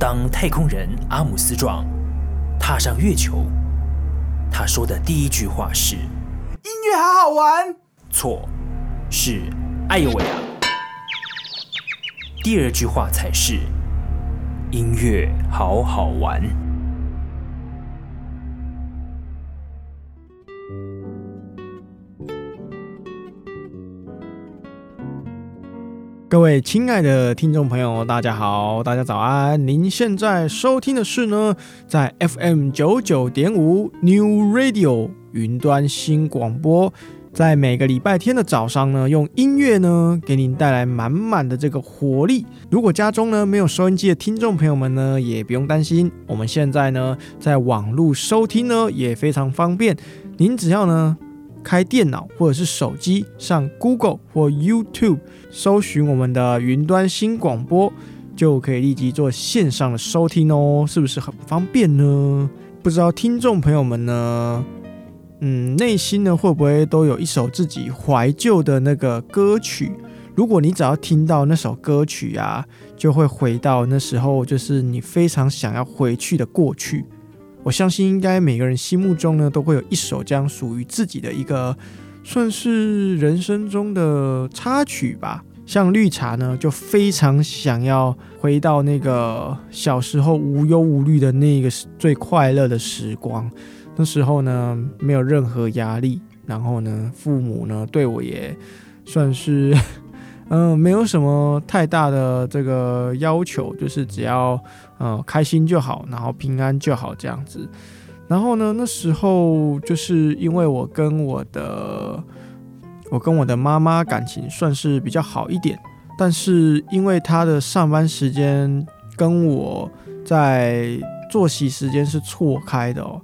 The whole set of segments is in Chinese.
当太空人阿姆斯壮踏上月球，他说的第一句话是：“音乐好好玩。”错，是“哎呦喂啊”。第二句话才是：“音乐好好玩。”各位亲爱的听众朋友，大家好，大家早安。您现在收听的是呢，在 FM 九九点五 New Radio 云端新广播，在每个礼拜天的早上呢，用音乐呢给您带来满满的这个活力。如果家中呢没有收音机的听众朋友们呢，也不用担心，我们现在呢在网络收听呢也非常方便。您只要呢。开电脑或者是手机，上 Google 或 YouTube 搜寻我们的云端新广播，就可以立即做线上的收听哦，是不是很方便呢？不知道听众朋友们呢，嗯，内心呢会不会都有一首自己怀旧的那个歌曲？如果你只要听到那首歌曲啊，就会回到那时候，就是你非常想要回去的过去。我相信，应该每个人心目中呢，都会有一首这样属于自己的一个，算是人生中的插曲吧。像绿茶呢，就非常想要回到那个小时候无忧无虑的那个最快乐的时光。那时候呢，没有任何压力，然后呢，父母呢对我也算是。嗯，没有什么太大的这个要求，就是只要嗯开心就好，然后平安就好这样子。然后呢，那时候就是因为我跟我的我跟我的妈妈感情算是比较好一点，但是因为她的上班时间跟我在作息时间是错开的哦，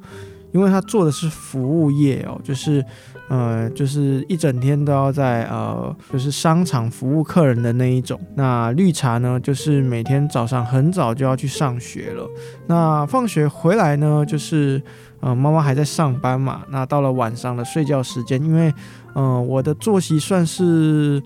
因为她做的是服务业哦，就是。呃，就是一整天都要在呃，就是商场服务客人的那一种。那绿茶呢，就是每天早上很早就要去上学了。那放学回来呢，就是呃，妈妈还在上班嘛。那到了晚上的睡觉时间，因为嗯，我的作息算是。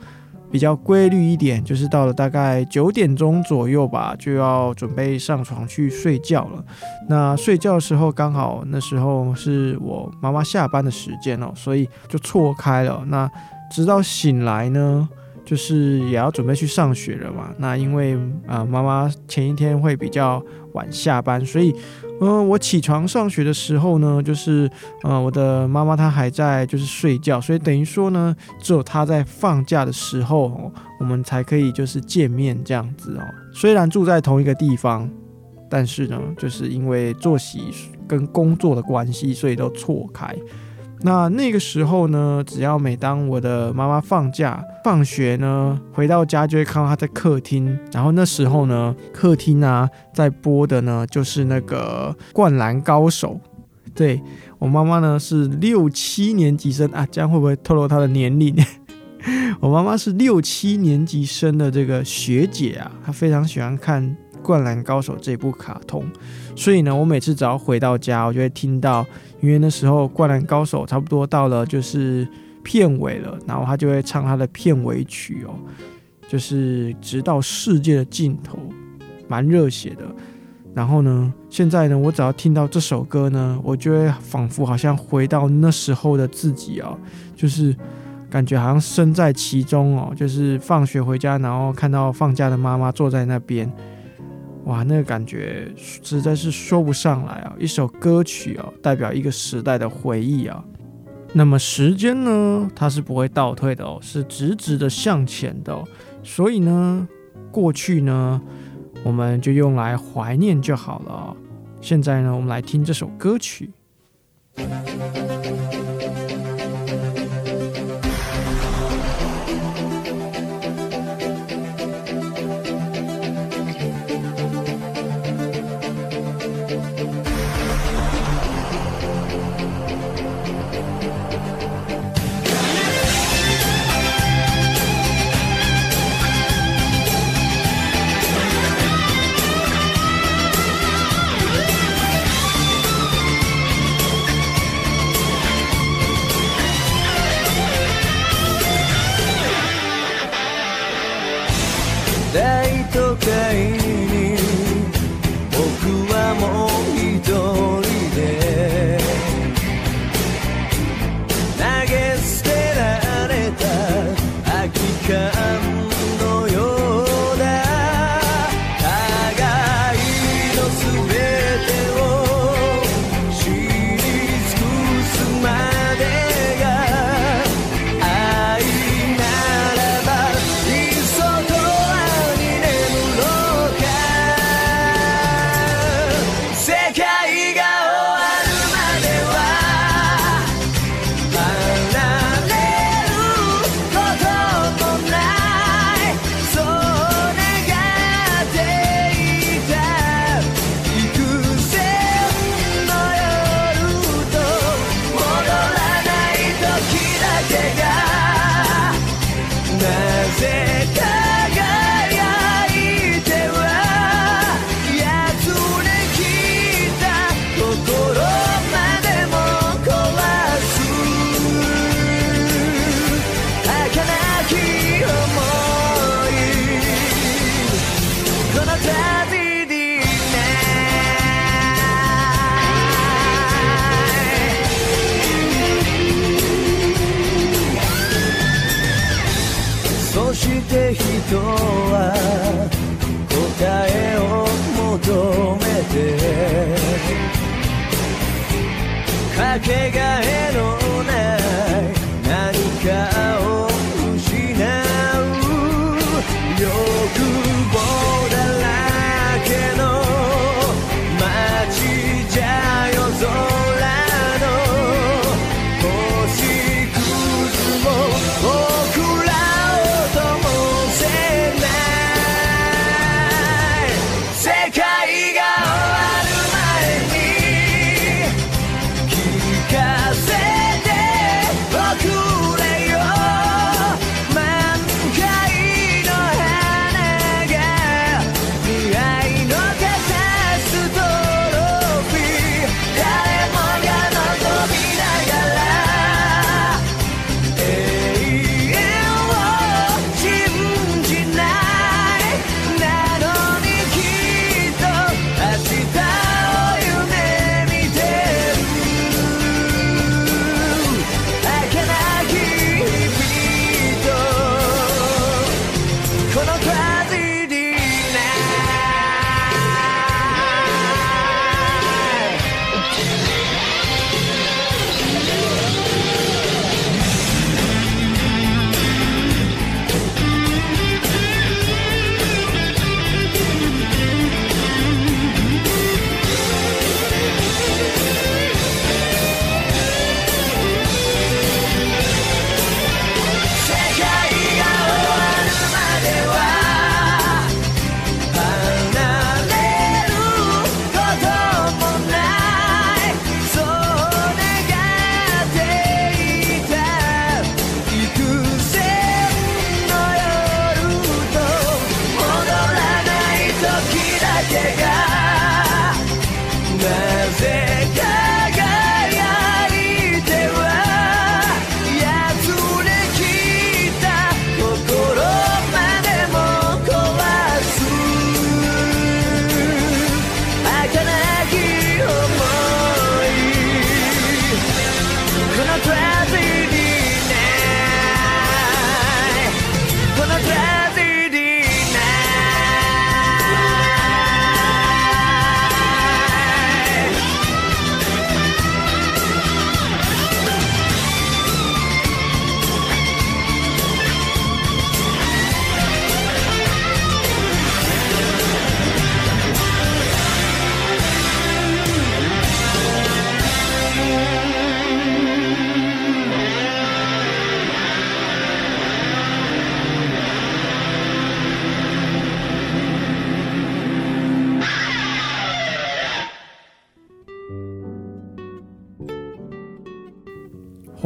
比较规律一点，就是到了大概九点钟左右吧，就要准备上床去睡觉了。那睡觉的时候刚好那时候是我妈妈下班的时间哦，所以就错开了。那直到醒来呢，就是也要准备去上学了嘛。那因为啊，妈妈前一天会比较晚下班，所以。嗯，我起床上学的时候呢，就是，呃，我的妈妈她还在就是睡觉，所以等于说呢，只有她在放假的时候，我们才可以就是见面这样子哦。虽然住在同一个地方，但是呢，就是因为作息跟工作的关系，所以都错开。那那个时候呢，只要每当我的妈妈放假、放学呢，回到家就会看到她在客厅。然后那时候呢，客厅啊在播的呢就是那个《灌篮高手》。对，我妈妈呢是六七年级生啊，这样会不会透露她的年龄？我妈妈是六七年级生的这个学姐啊，她非常喜欢看。《灌篮高手》这部卡通，所以呢，我每次只要回到家，我就会听到，因为那时候《灌篮高手》差不多到了就是片尾了，然后他就会唱他的片尾曲哦，就是直到世界的尽头，蛮热血的。然后呢，现在呢，我只要听到这首歌呢，我就会仿佛好像回到那时候的自己哦，就是感觉好像身在其中哦，就是放学回家，然后看到放假的妈妈坐在那边。哇，那个感觉实在是说不上来啊！一首歌曲哦，代表一个时代的回忆啊。那么时间呢，它是不会倒退的哦，是直直的向前的哦。所以呢，过去呢，我们就用来怀念就好了。现在呢，我们来听这首歌曲。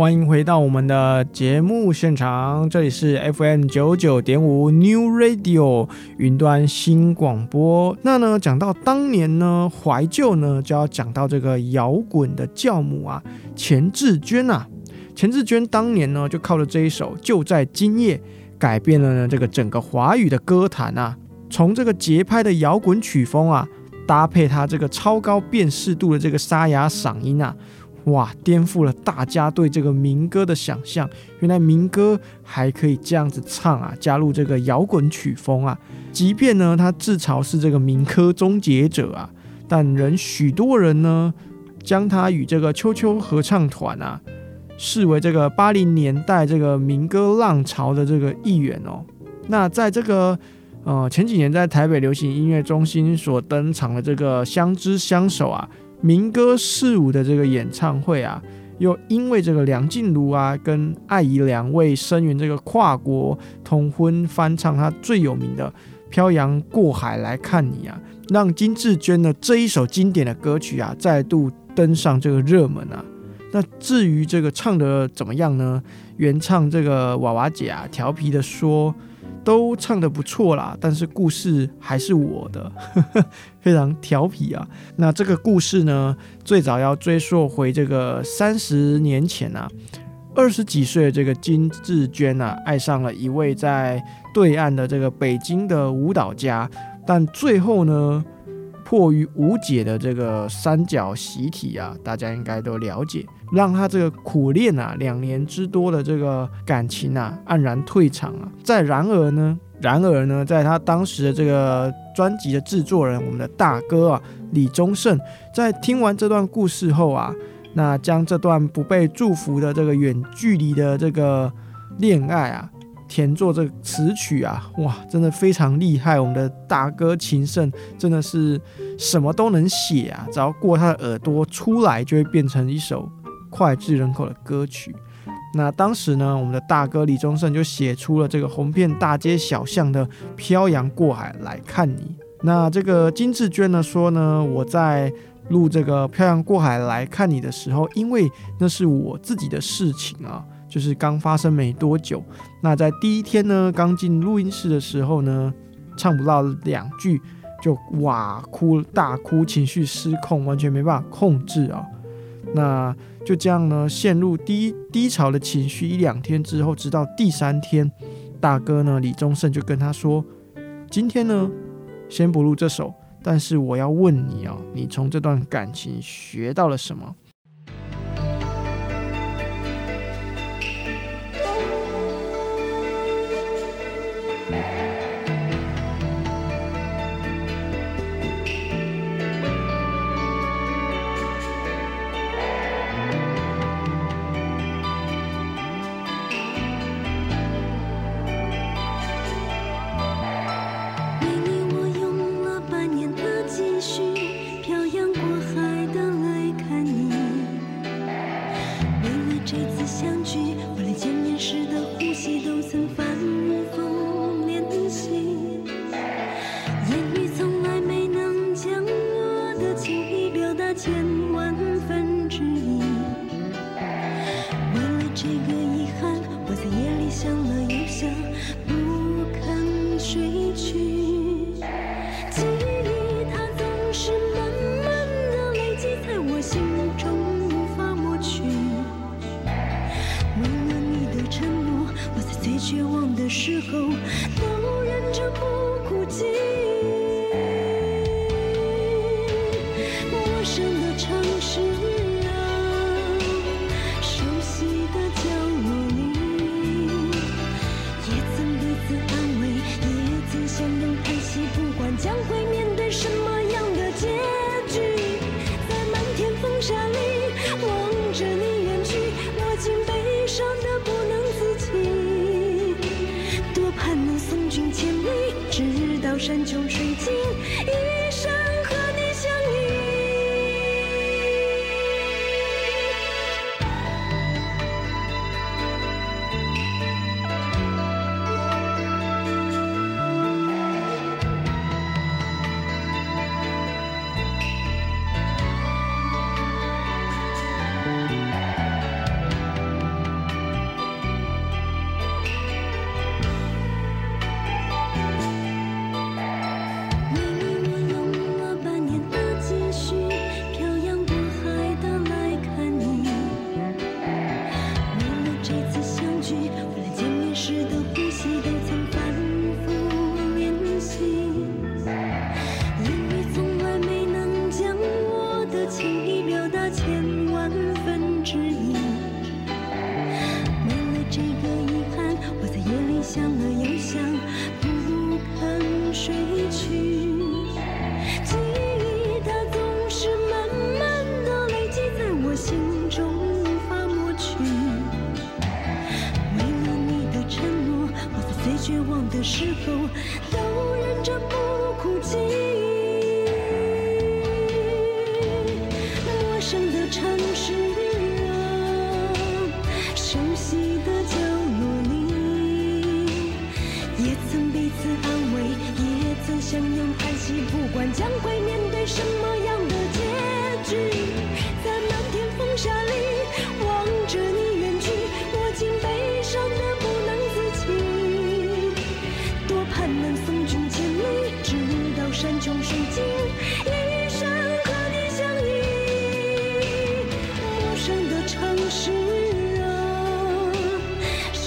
欢迎回到我们的节目现场，这里是 FM 九九点五 New Radio 云端新广播。那呢，讲到当年呢，怀旧呢，就要讲到这个摇滚的教母啊，钱志娟啊。钱志娟当年呢，就靠着这一首《就在今夜》，改变了呢这个整个华语的歌坛啊。从这个节拍的摇滚曲风啊，搭配他这个超高辨识度的这个沙哑嗓音啊。哇！颠覆了大家对这个民歌的想象。原来民歌还可以这样子唱啊！加入这个摇滚曲风啊！即便呢，他自嘲是这个民歌终结者啊，但仍许多人呢，将他与这个秋秋合唱团啊，视为这个八零年代这个民歌浪潮的这个一员哦。那在这个呃前几年在台北流行音乐中心所登场的这个《相知相守》啊。民歌四五的这个演唱会啊，又因为这个梁静茹啊跟艾怡两位声援这个跨国同婚翻唱他最有名的《漂洋过海来看你》啊，让金志娟的这一首经典的歌曲啊再度登上这个热门啊。那至于这个唱得怎么样呢？原唱这个娃娃姐啊调皮的说。都唱得不错啦，但是故事还是我的，非常调皮啊。那这个故事呢，最早要追溯回这个三十年前啊，二十几岁的这个金志娟啊，爱上了一位在对岸的这个北京的舞蹈家，但最后呢，迫于无解的这个三角习题啊，大家应该都了解，让他这个苦练啊两年之多的这个感情啊黯然退场啊。再然而呢，然而呢，在他当时的这个专辑的制作人，我们的大哥啊李宗盛，在听完这段故事后啊，那将这段不被祝福的这个远距离的这个恋爱啊。填作这个词曲啊，哇，真的非常厉害！我们的大哥情圣真的是什么都能写啊，只要过他的耳朵出来，就会变成一首脍炙人口的歌曲。那当时呢，我们的大哥李宗盛就写出了这个红遍大街小巷的《漂洋过海来看你》。那这个金志娟呢说呢，我在录这个《漂洋过海来看你》的时候，因为那是我自己的事情啊。就是刚发生没多久，那在第一天呢，刚进录音室的时候呢，唱不到两句就哇哭大哭，情绪失控，完全没办法控制啊。那就这样呢，陷入低低潮的情绪一两天之后，直到第三天，大哥呢李宗盛就跟他说：“今天呢，先不录这首，但是我要问你哦，你从这段感情学到了什么？”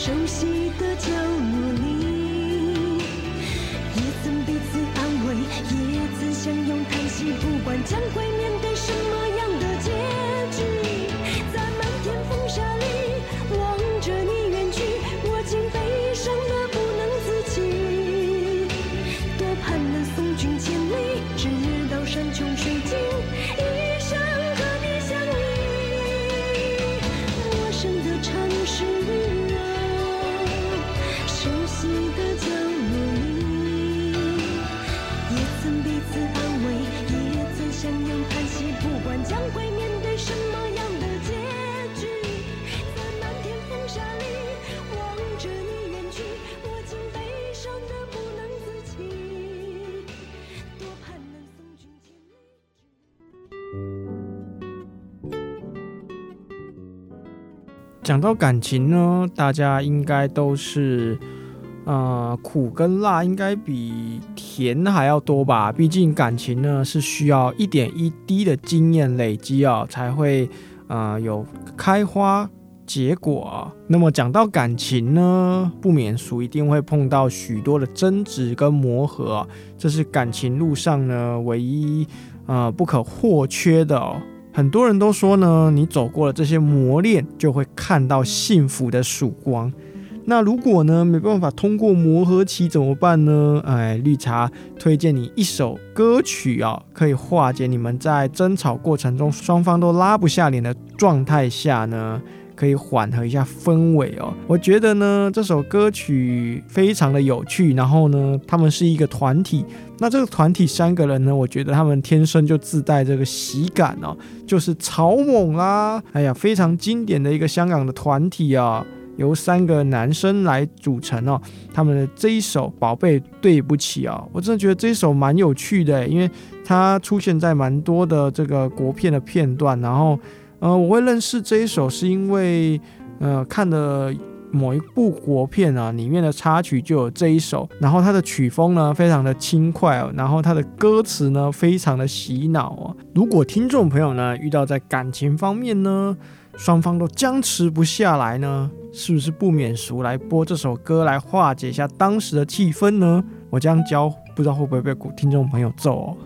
熟悉的角落里也曾彼此安慰也曾相拥叹息不管将会面。讲到感情呢，大家应该都是，呃，苦跟辣应该比甜还要多吧？毕竟感情呢是需要一点一滴的经验累积啊，才会呃有开花结果。那么讲到感情呢，不免俗一定会碰到许多的争执跟磨合，这是感情路上呢唯一呃不可或缺的哦。很多人都说呢，你走过了这些磨练，就会看到幸福的曙光。那如果呢，没办法通过磨合期怎么办呢？哎，绿茶推荐你一首歌曲啊，可以化解你们在争吵过程中双方都拉不下脸的状态下呢。可以缓和一下氛围哦。我觉得呢，这首歌曲非常的有趣。然后呢，他们是一个团体。那这个团体三个人呢，我觉得他们天生就自带这个喜感哦，就是草蜢啦。哎呀，非常经典的一个香港的团体啊，由三个男生来组成哦。他们的这一首《宝贝对不起》啊，我真的觉得这一首蛮有趣的，因为它出现在蛮多的这个国片的片段，然后。呃，我会认识这一首，是因为呃看的某一部国片啊，里面的插曲就有这一首，然后它的曲风呢非常的轻快哦，然后它的歌词呢非常的洗脑哦。如果听众朋友呢遇到在感情方面呢双方都僵持不下来呢，是不是不免俗来播这首歌来化解一下当时的气氛呢？我这样教不知道会不会被听众朋友揍哦。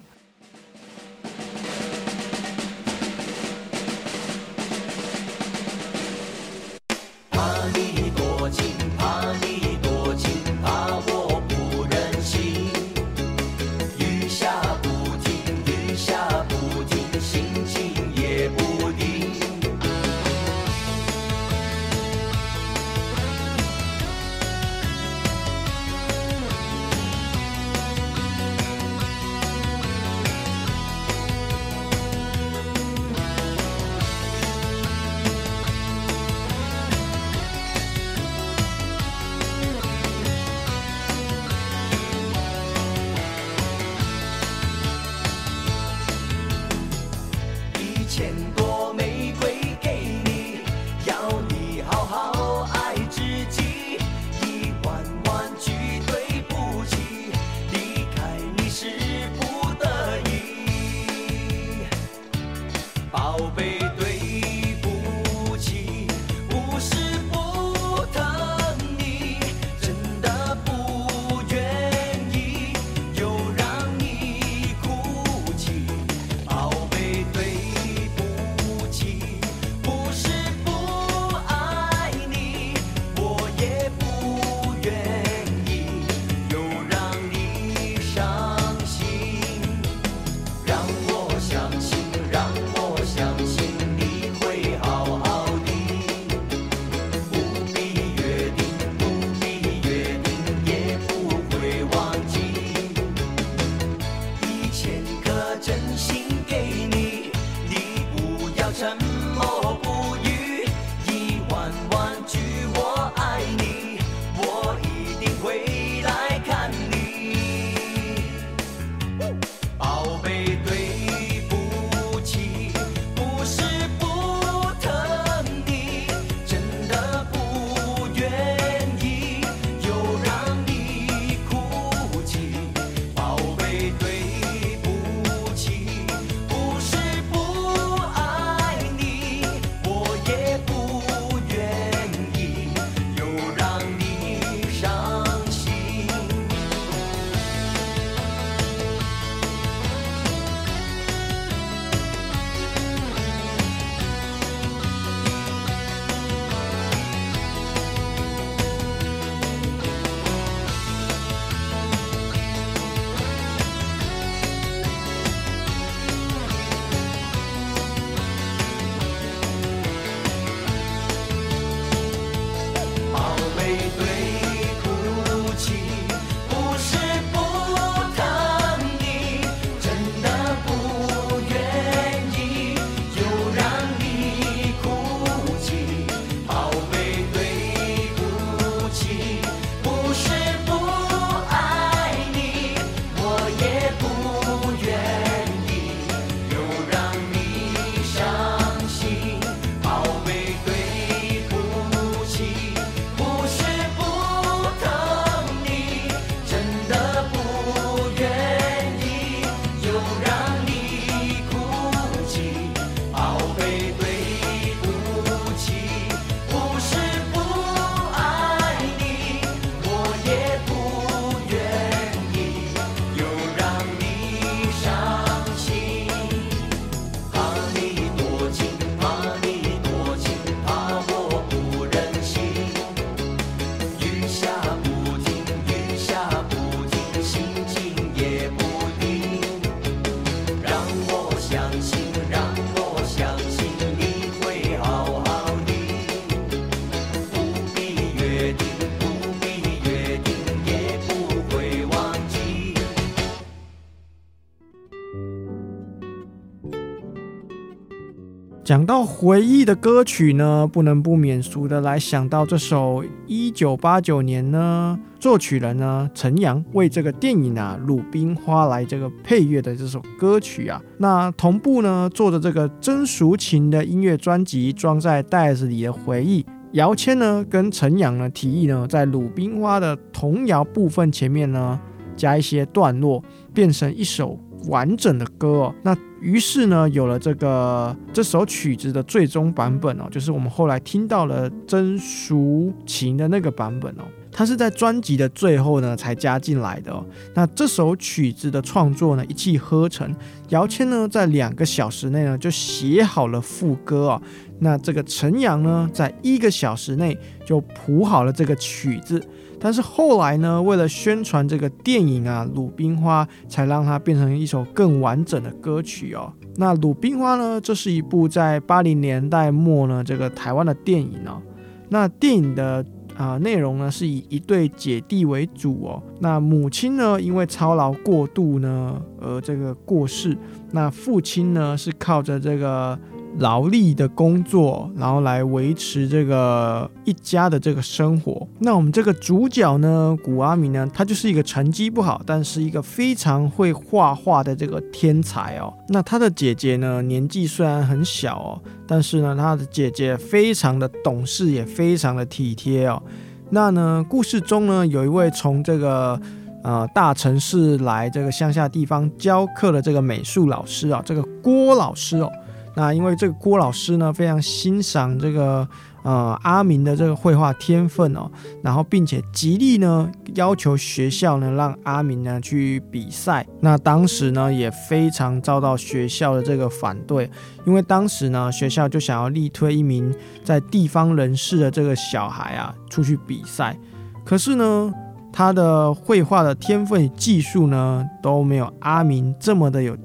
讲到回忆的歌曲呢，不能不免俗的来想到这首一九八九年呢，作曲人呢陈阳为这个电影啊《鲁冰花》来这个配乐的这首歌曲啊，那同步呢做的这个真淑琴的音乐专辑装在袋子里的回忆，姚谦呢跟陈阳呢提议呢，在《鲁冰花》的童谣部分前面呢加一些段落，变成一首完整的歌哦，那。于是呢，有了这个这首曲子的最终版本哦，就是我们后来听到了真淑琴的那个版本哦，它是在专辑的最后呢才加进来的哦。那这首曲子的创作呢，一气呵成，姚谦呢在两个小时内呢就写好了副歌哦。那这个陈阳呢，在一个小时内就谱好了这个曲子。但是后来呢，为了宣传这个电影啊，《鲁冰花》才让它变成一首更完整的歌曲哦。那《鲁冰花》呢，这是一部在八零年代末呢，这个台湾的电影哦。那电影的啊、内容呢，是以一对姐弟为主哦。那母亲呢，因为操劳过度呢，而这个过世。那父亲呢，是靠着这个。劳力的工作，然后来维持这个一家的这个生活。那我们这个主角呢，古阿明呢，他就是一个成绩不好，但是一个非常会画画的这个天才哦。那他的姐姐呢，年纪虽然很小哦，但是呢，他的姐姐非常的懂事，也非常的体贴哦。那呢，故事中呢，有一位从这个呃大城市来这个乡下地方教课的这个美术老师啊，这个郭老师哦。那因为这个郭老师呢，非常欣赏这个呃阿明的这个绘画天分哦，然后并且极力呢要求学校呢让阿明呢去比赛。那当时呢也非常遭到学校的这个反对，因为当时呢学校就想要力推一名在地方人士的这个小孩啊出去比赛，可是呢他的绘画的天分与技术呢都没有阿明这么的有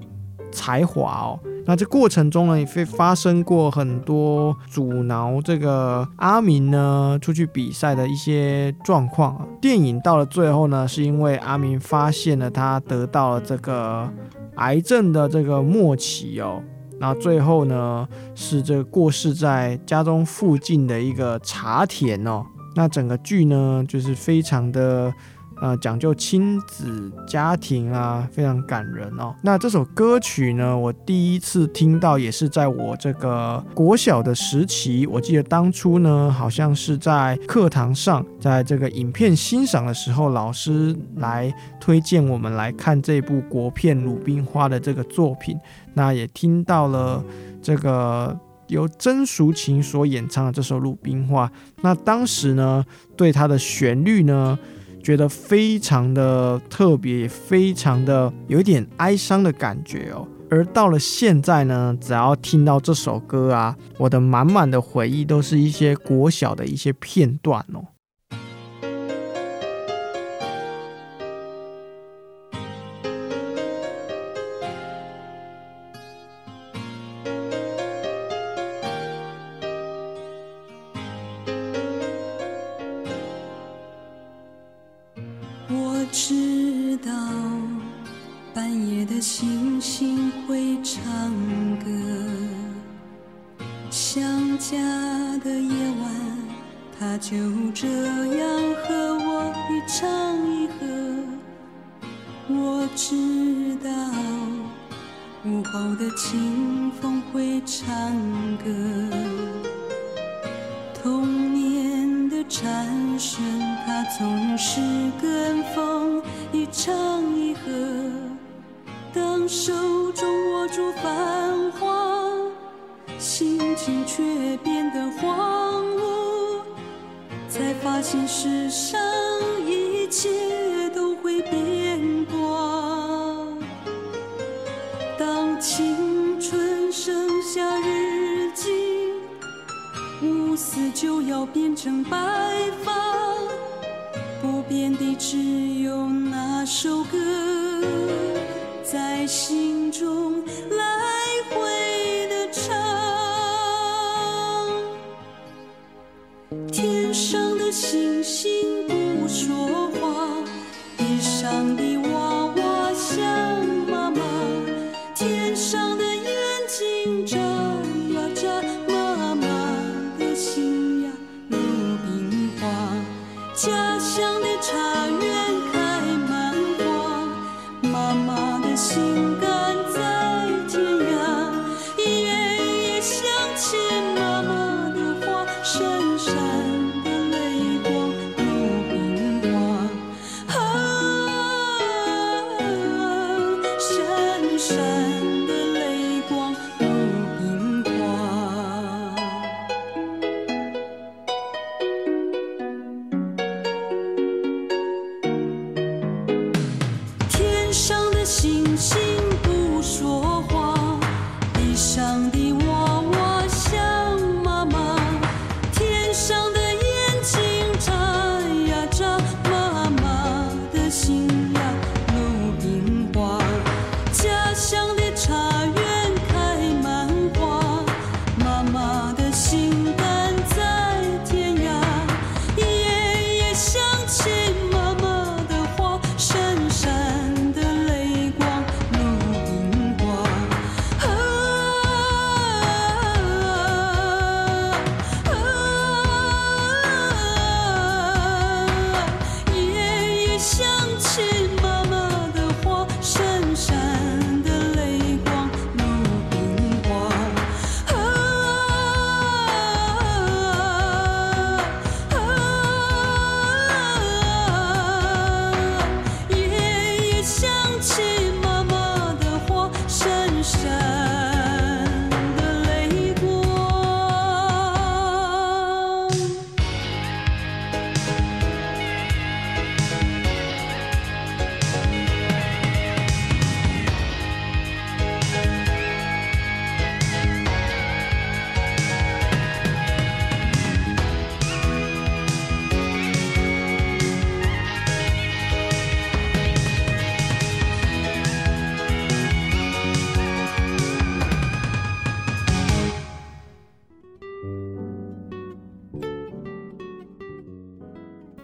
才华哦。那这过程中呢，也会发生过很多阻挠这个阿明呢出去比赛的一些状况。电影到了最后呢，是因为阿明发现了他得到了这个癌症的这个末期哦。那最后呢，是这个过世在家中附近的一个茶田哦。那整个剧呢，就是非常的。呃，讲究亲子家庭啊，非常感人哦。那这首歌曲呢，我第一次听到也是在我这个国小的时期。我记得当初呢，好像是在课堂上，在这个影片欣赏的时候，老师来推荐我们来看这部国片《鲁冰花》的这个作品。那也听到了这个由曾淑琴所演唱的这首《鲁冰花》。那当时呢，对它的旋律呢。觉得非常的特别，也非常的有一点哀伤的感觉哦。而到了现在呢，只要听到这首歌啊，我的满满的回忆都是一些国小的一些片段哦。唱歌想家的夜晚他就这样和我一唱一和。我知道午后的清风会唱歌童年的蝉声它总是跟风一唱一和。当手中握住繁华心情却变得荒芜才发现世上一切都会变卦当青春剩下日记乌丝就要变成白发。不变的只有那首歌。在心中来。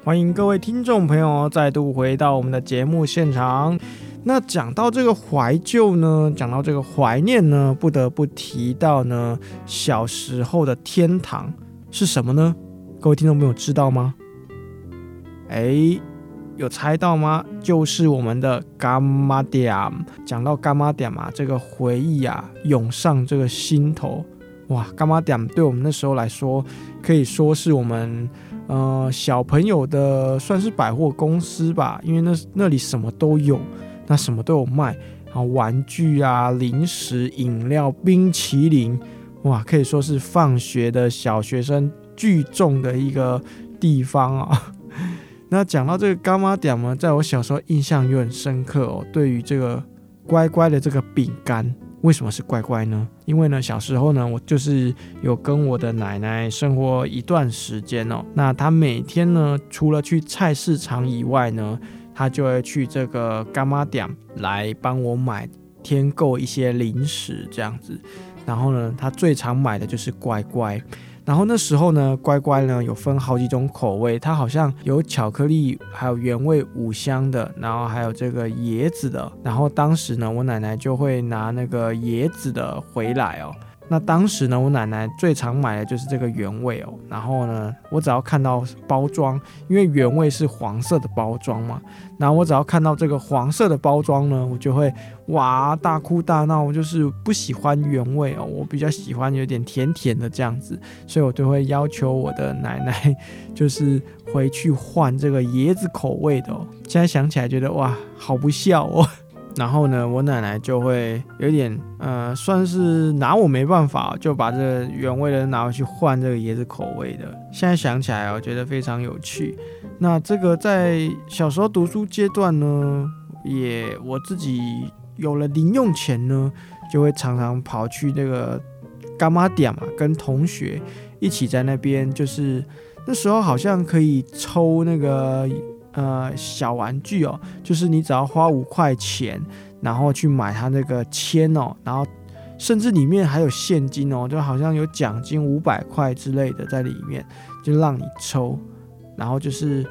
欢迎各位听众朋友再度回到我们的节目现场。那讲到这个怀旧呢，讲到这个怀念呢，不得不提到呢，小时候的天堂是什么呢？各位听众朋友知道吗？哎，有猜到吗？就是我们的柑仔店。讲到柑仔店嘛，这个回忆啊涌上这个心头。哇，干妈店对我们那时候来说，可以说是我们。呃，小朋友的算是百货公司吧，因为那那里什么都有，那什么都有卖，然后玩具啊、零食、饮料、冰淇淋，哇，可以说是放学的小学生聚众的一个地方啊。那讲到这个干妈店呢，在我小时候印象又很深刻哦，对于这个乖乖的这个饼干。为什么是乖乖呢？因为呢，小时候呢，我就是有跟我的奶奶生活一段时间哦。那她每天呢，除了去菜市场以外呢，她就会去这个干妈店来帮我买添购一些零食这样子。然后呢，她最常买的就是乖乖。然后那时候呢，乖乖呢有分好几种口味，它好像有巧克力，还有原味五香的，然后还有这个椰子的。然后当时呢，我奶奶就会拿那个椰子的回来哦。那当时呢，我奶奶最常买的就是这个原味哦。然后呢，我只要看到包装，因为原味是黄色的包装嘛，然后我只要看到这个黄色的包装呢，我就会哇大哭大闹，我就是不喜欢原味哦，我比较喜欢有点甜甜的这样子，所以我就会要求我的奶奶 就是回去换这个椰子口味的哦。现在想起来觉得哇，好不孝哦。然后呢，我奶奶就会有点，呃，算是拿我没办法，就把这原味的拿回去换这个椰子口味的。现在想起来，我觉得非常有趣。那这个在小时候读书阶段呢，也我自己有了零用钱呢，就会常常跑去那个干妈店嘛，跟同学一起在那边，就是那时候好像可以抽那个。呃，小玩具哦，就是你只要花五块钱，然后去买它那个签哦，然后甚至里面还有现金哦，就好像有奖金五百块之类的在里面，就让你抽，然后就是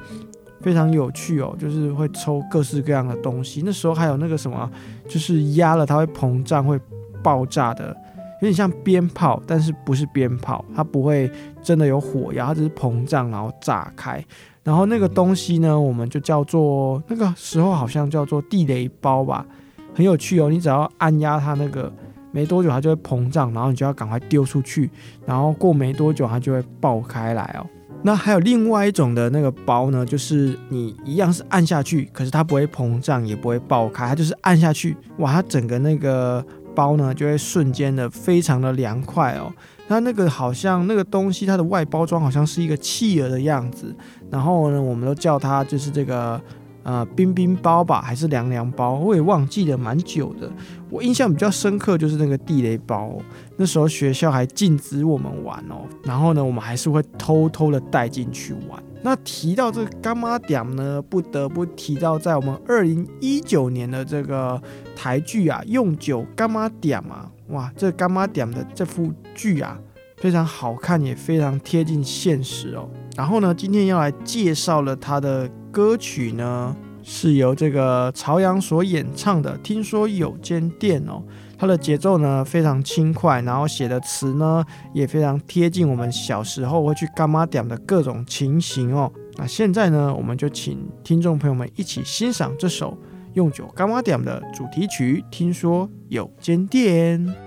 非常有趣哦，就是会抽各式各样的东西。那时候还有那个什么，就是压了它会膨胀会爆炸的，有点像鞭炮，但是不是鞭炮，它不会真的有火药，它只是膨胀然后炸开。然后那个东西呢，我们就叫做那个时候好像叫做地雷包吧，很有趣哦。你只要按压它那个，没多久它就会膨胀，然后你就要赶快丢出去，然后过没多久它就会爆开来哦。那还有另外一种的那个包呢，就是你一样是按下去，可是它不会膨胀，也不会爆开，它就是按下去，哇，它整个那个包呢就会瞬间的非常的凉快哦。它那个好像那个东西，它的外包装好像是一个企鹅的样子，然后呢，我们都叫它就是这个。呃，冰冰包吧，还是凉凉包，我也忘记了蛮久的。我印象比较深刻就是那个地雷包，那时候学校还禁止我们玩哦，然后呢，我们还是会偷偷的带进去玩。那提到这个柑仔店呢，不得不提到在我们二零一九年的这个台剧啊，用酒干妈点啊，哇，这干妈点的这幅剧啊，非常好看，也非常贴近现实哦。然后呢，今天要来介绍了他的歌曲呢，是由这个朝阳所演唱的。听说有间店哦，它的节奏呢非常轻快，然后写的词呢也非常贴近我们小时候会去干妈点的各种情形哦。那现在呢，我们就请听众朋友们一起欣赏这首用酒干妈点的主题曲。听说有间店。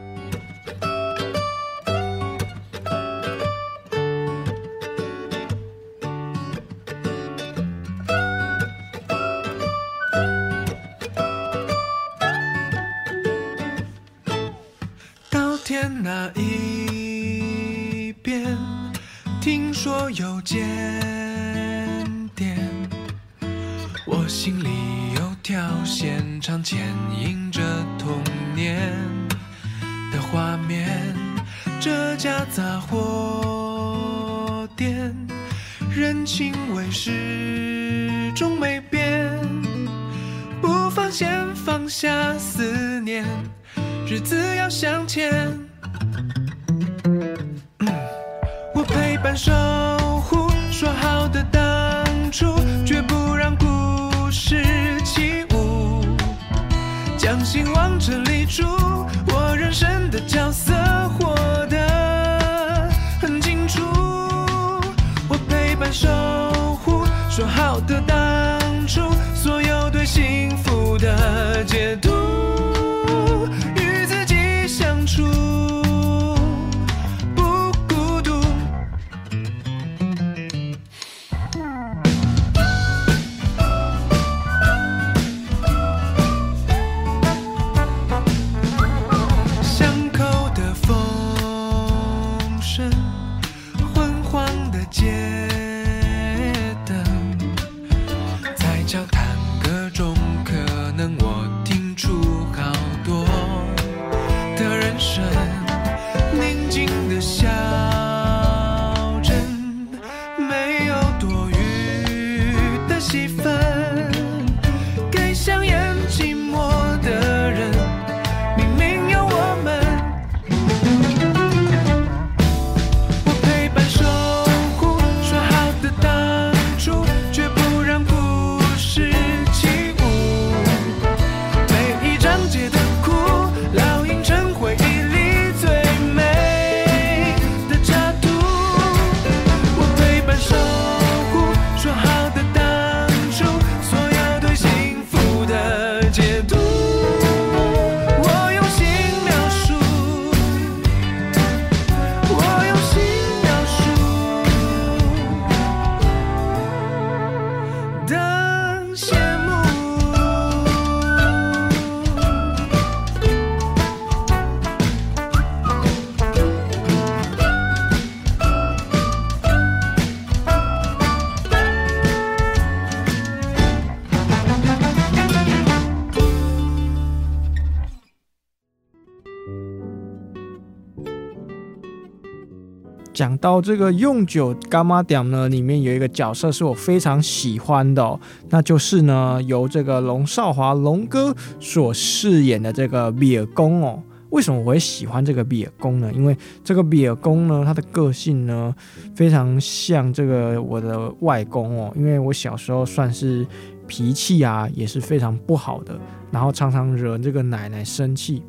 讲到这个用酒干妈店呢，里面有一个角色是我非常喜欢的，那就是呢由这个龙少华龙哥所饰演的这个比尔公哦。为什么我会喜欢这个比尔公呢？因为这个比尔公呢，他的个性呢非常像这个我的外公哦。因为我小时候算是脾气啊也是非常不好的，然后常常惹这个奶奶生气。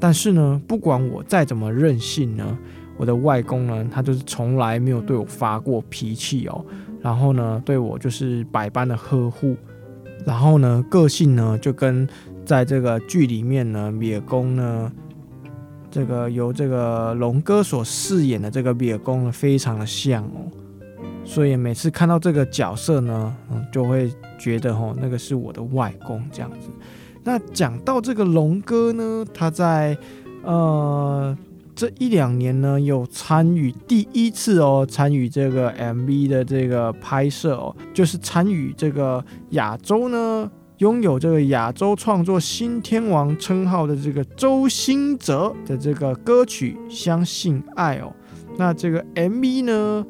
但是呢，不管我再怎么任性呢。我的外公呢，他就是从来没有对我发过脾气哦，然后呢，对我就是百般的呵护，然后呢，个性呢就跟在这个剧里面呢，聂公呢，这个由这个龙哥所饰演的这个聂公呢，非常的像哦。所以每次看到这个角色呢，嗯，就会觉得哦，那个是我的外公这样子。那讲到这个龙哥呢，他在呃这一两年呢，有参与第一次哦，参与这个 MV 的这个拍摄哦，就是参与这个亚洲呢，拥有这个亚洲创作新天王称号的这个周兴哲的这个歌曲《相信爱》哦。那这个 MV 呢，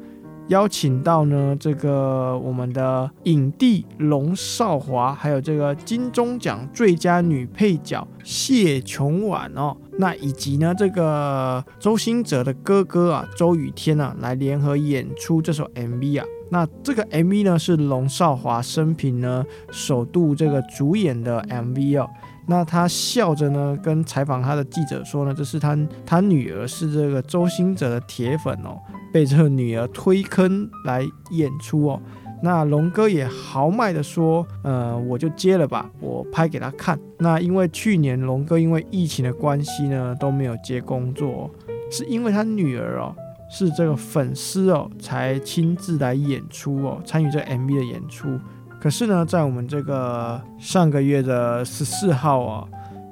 邀请到呢，这个我们的影帝龙少华，还有这个金钟奖最佳女配角谢琼婉哦，那以及呢这个周兴哲的哥哥啊周雨天啊来联合演出这首 MV 啊。那这个 MV 呢是龙少华生平呢首度这个主演的 MV 哦。那他笑着呢跟采访他的记者说呢，这是他他女儿是这个周兴哲的铁粉哦。被这个女儿推坑来演出哦，那龙哥也豪迈的说，呃，我就接了吧，我拍给他看。那因为去年龙哥因为疫情的关系呢，都没有接工作，是因为他女儿哦是这个粉丝哦，才亲自来演出哦，参与这 MV 的演出。可是呢，在我们这个上个月的十四号啊。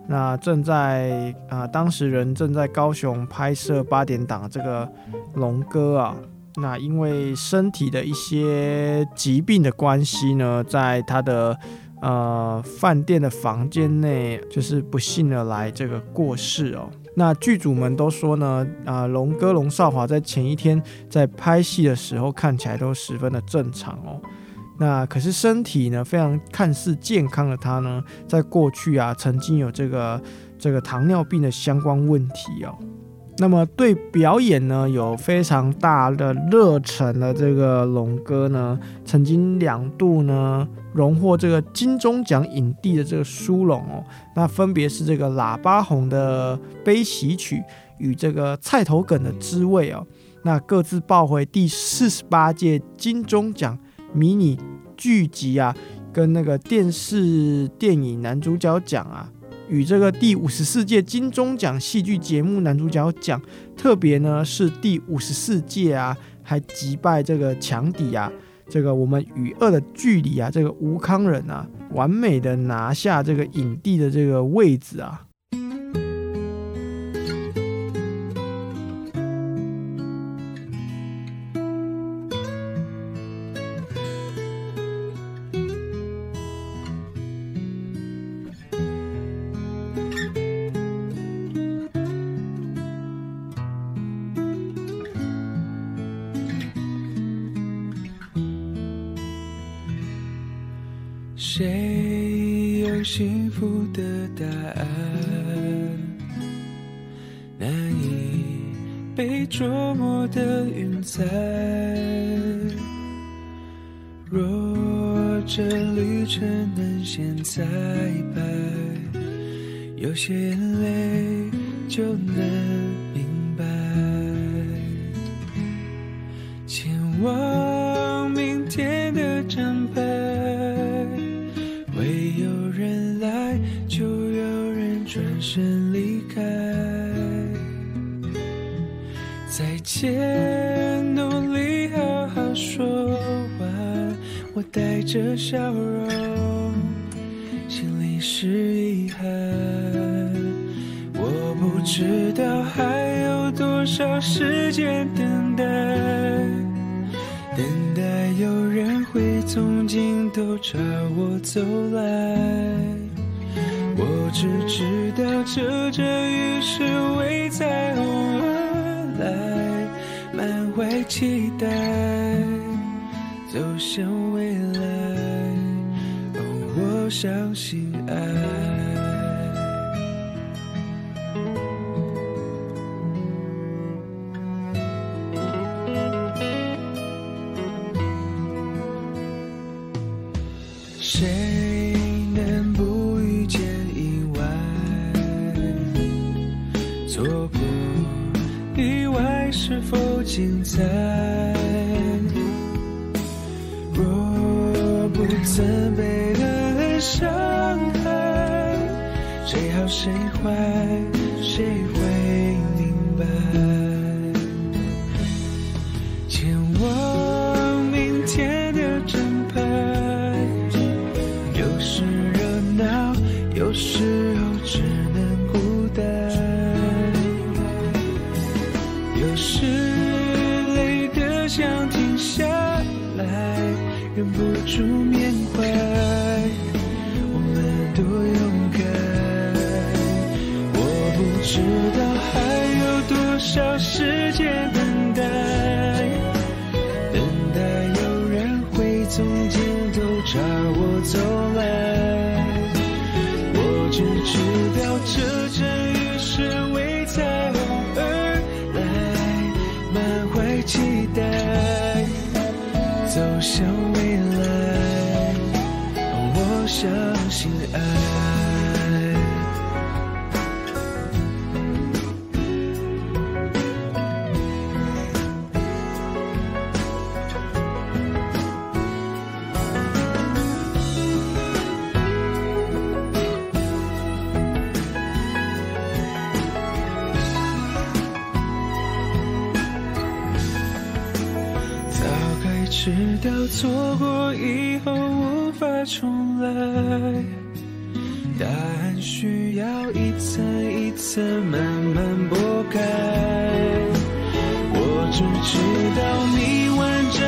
那正在啊、当时人正在高雄拍摄八点档这个龙哥啊，那因为身体的一些疾病的关系呢，在他的呃饭店的房间内，就是不幸的来这个过世哦。那剧组们都说呢，啊、龙哥龙少华在前一天在拍戏的时候看起来都十分的正常哦。那可是身体呢，非常看似健康的他呢，在过去啊，曾经有这个这个糖尿病的相关问题哦。那么对表演呢，有非常大的热忱的这个龙哥呢，曾经两度呢荣获这个金钟奖影帝的这个殊荣哦。那分别是这个喇叭红的悲喜曲与这个菜头梗的滋味哦。那各自抱回第四十八届金钟奖。迷你剧集啊，跟那个电视电影男主角奖啊，与这个第五十四届金钟奖戏剧节目男主角奖，特别呢是第五十四届啊，还击败这个强敌啊，这个我们与恶的距离啊，这个吴康仁啊，完美的拿下这个影帝的这个位置啊。幸福的答案？难以被捉摸的云彩。若这旅程能现在拍，有些谁能不遇见意外？错过意外是否？精彩。若不曾被爱伤害，谁好谁坏，以后无法重来，答案需要一层一层慢慢剥开。我只知道你完整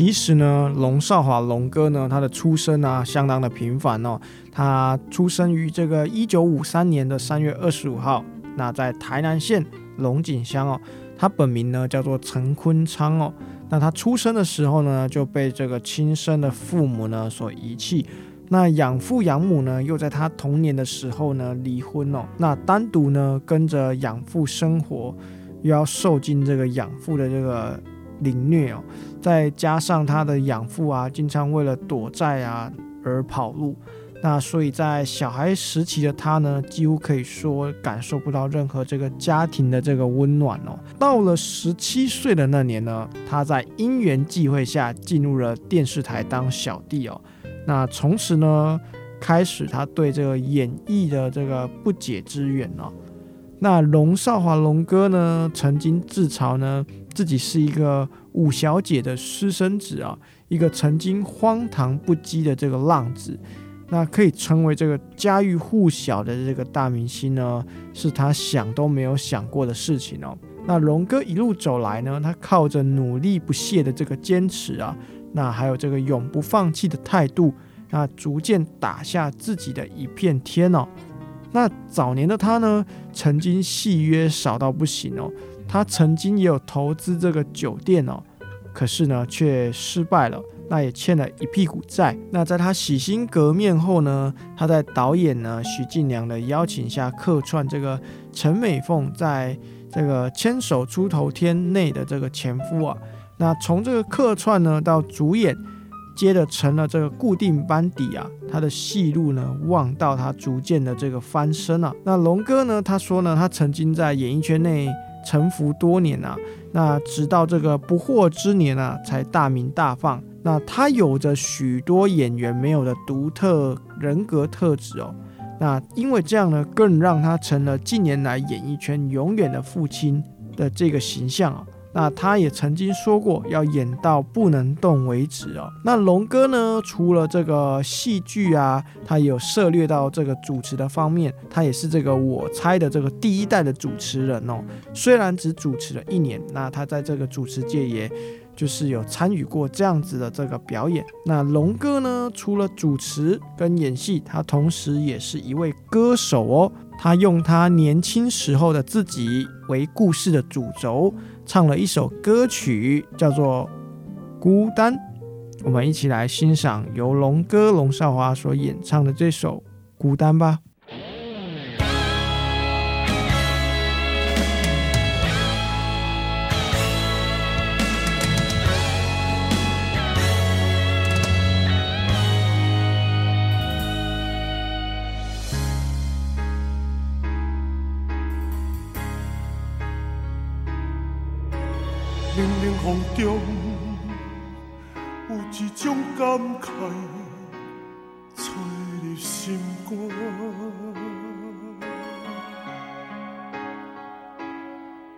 其实呢，龙少华龙哥呢，他的出生啊，相当的平凡哦。他出生于这个一九五三年的三月二十五号，那在台南县龙井乡哦。他本名呢叫做陈坤昌哦。那他出生的时候呢，就被这个亲生的父母呢所遗弃。那养父养母呢，又在他童年的时候呢离婚哦。那单独呢跟着养父生活，又要受尽这个养父的这个凌虐哦。再加上他的养父啊，经常为了躲债啊而跑路，那所以在小孩时期的他呢，几乎可以说感受不到任何这个家庭的这个温暖哦。到了十七岁的那年呢，他在因缘际会下进入了电视台当小弟哦。那从此呢，开始他对这个演艺的这个不解之缘哦。那龙少华龙哥呢，曾经自嘲呢，自己是一个五小姐的私生子啊，一个曾经荒唐不羁的这个浪子，那可以成为这个家喻户晓的这个大明星呢，是他想都没有想过的事情哦。那龙哥一路走来呢，他靠着努力不懈的这个坚持啊，那还有这个永不放弃的态度，那逐渐打下自己的一片天哦。那早年的他呢，曾经戏约少到不行哦。他曾经也有投资这个酒店哦，可是呢却失败了，那也欠了一屁股债。那在他洗心革面后呢，他在导演呢许晋良的邀请下客串这个陈美凤在这个牵手出头天内的这个前夫啊。那从这个客串呢到主演。接着成了这个固定班底啊，他的戏路呢望到他逐渐的这个翻身啊。那龙哥呢，他说呢，他曾经在演艺圈内沉浮多年啊，那直到这个不惑之年啊，才大名大放。那他有着许多演员没有的独特人格特质哦。那因为这样呢，更让他成了近年来演艺圈永远的父亲的这个形象啊。那他也曾经说过要演到不能动为止哦。那龙哥呢，除了这个戏剧啊，他也有涉猎到这个主持的方面，他也是这个我猜的这个第一代的主持人哦。虽然只主持了一年，那他在这个主持界也就是有参与过这样子的这个表演。那龙哥呢，除了主持跟演戏，他同时也是一位歌手哦。他用他年轻时候的自己为故事的主轴。唱了一首歌曲，叫做《孤单》。我们一起来欣赏由龙哥龙少华所演唱的这首《孤单》吧。冷冷风中，有一种感慨吹入心肝，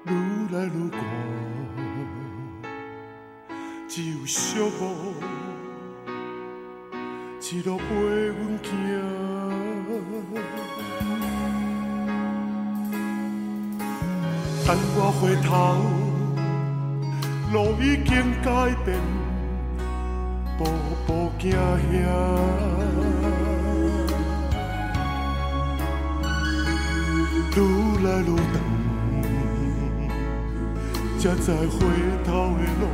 愈来愈寒，只有寂寞一路陪阮行，等我回头。路已经改变，步步惊险，愈来愈长，才知回头的路。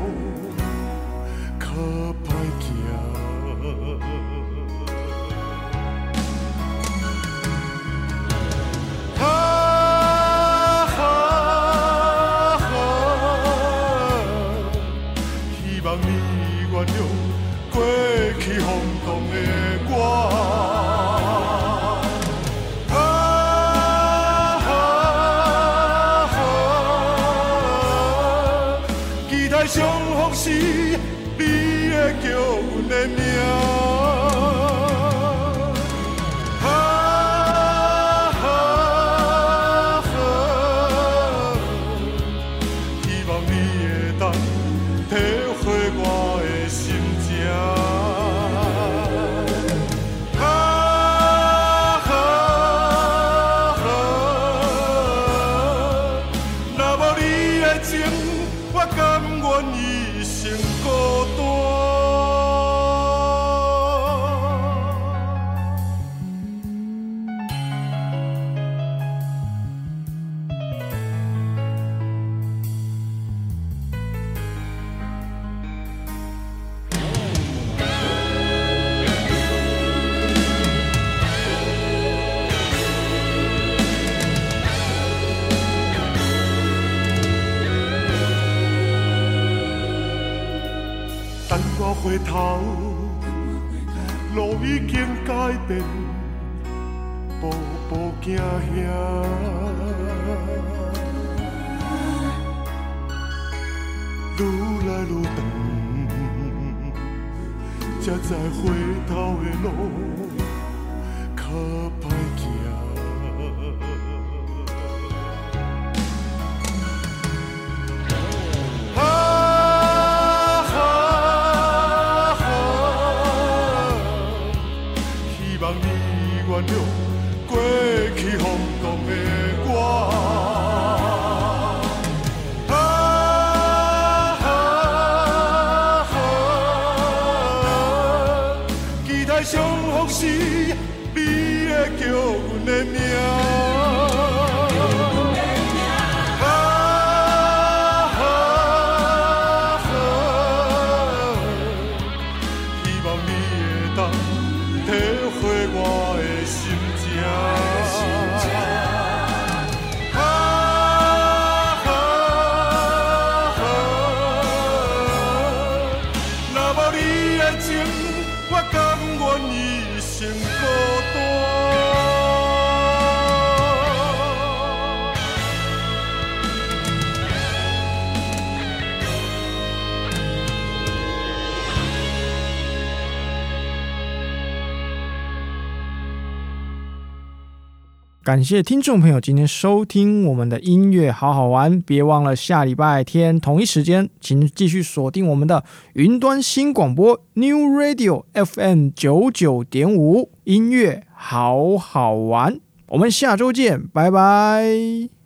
感谢听众朋友今天收听我们的音乐好好玩，别忘了下礼拜天同一时间，请继续锁定我们的云端新广播 New Radio FM 九九点五，音乐好好玩，我们下周见，拜拜。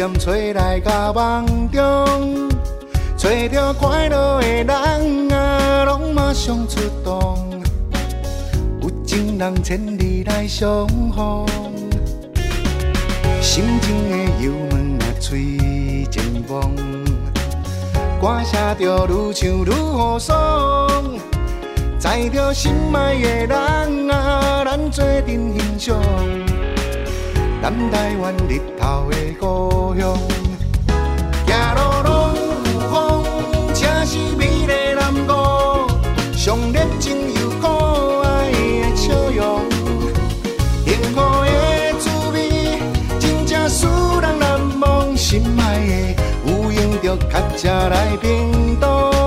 念吹来甲梦中，找着快乐的人啊，拢马上出动，有情人千里来相逢，心情的油门啊，吹前方，歌声着愈唱愈好爽。载着心爱的人啊，咱做阵欣赏南台湾日头的故乡。行路拢有风，正是美丽南国，上热情又可爱的笑容。幸福的滋味，真正使人难忘。心爱的，有闲就较吃来冰冻。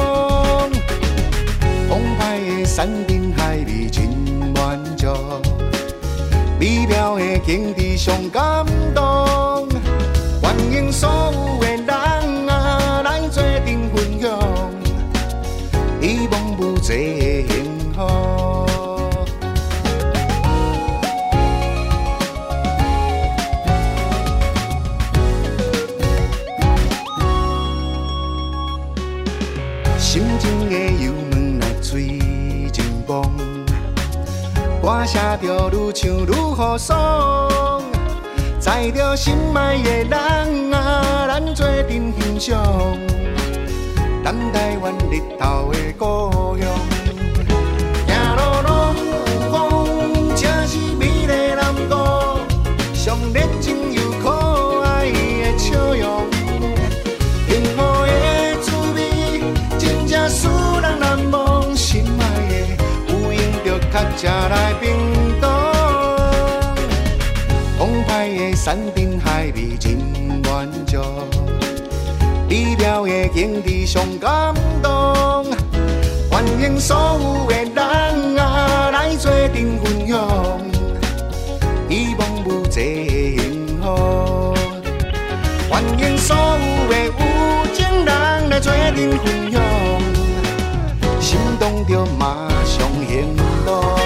境地上感动，欢迎所有的人啊来做阵分享，希望无际的幸福。心情的油门来催。歌写着愈唱愈好爽，载着心爱的人啊，咱做阵欣赏南台湾日头的故乡。行路拢有风，正是美丽南国，上热情又可爱的笑容。幸福的滋味，真正使人难忘。心爱的，有闲就较吃来。山珍海味真满足，美妙的境地上感动，欢迎所有的人啊来做阵分享，希望无际的幸福。欢迎所有的有情人来做阵分享，心动就马上行动。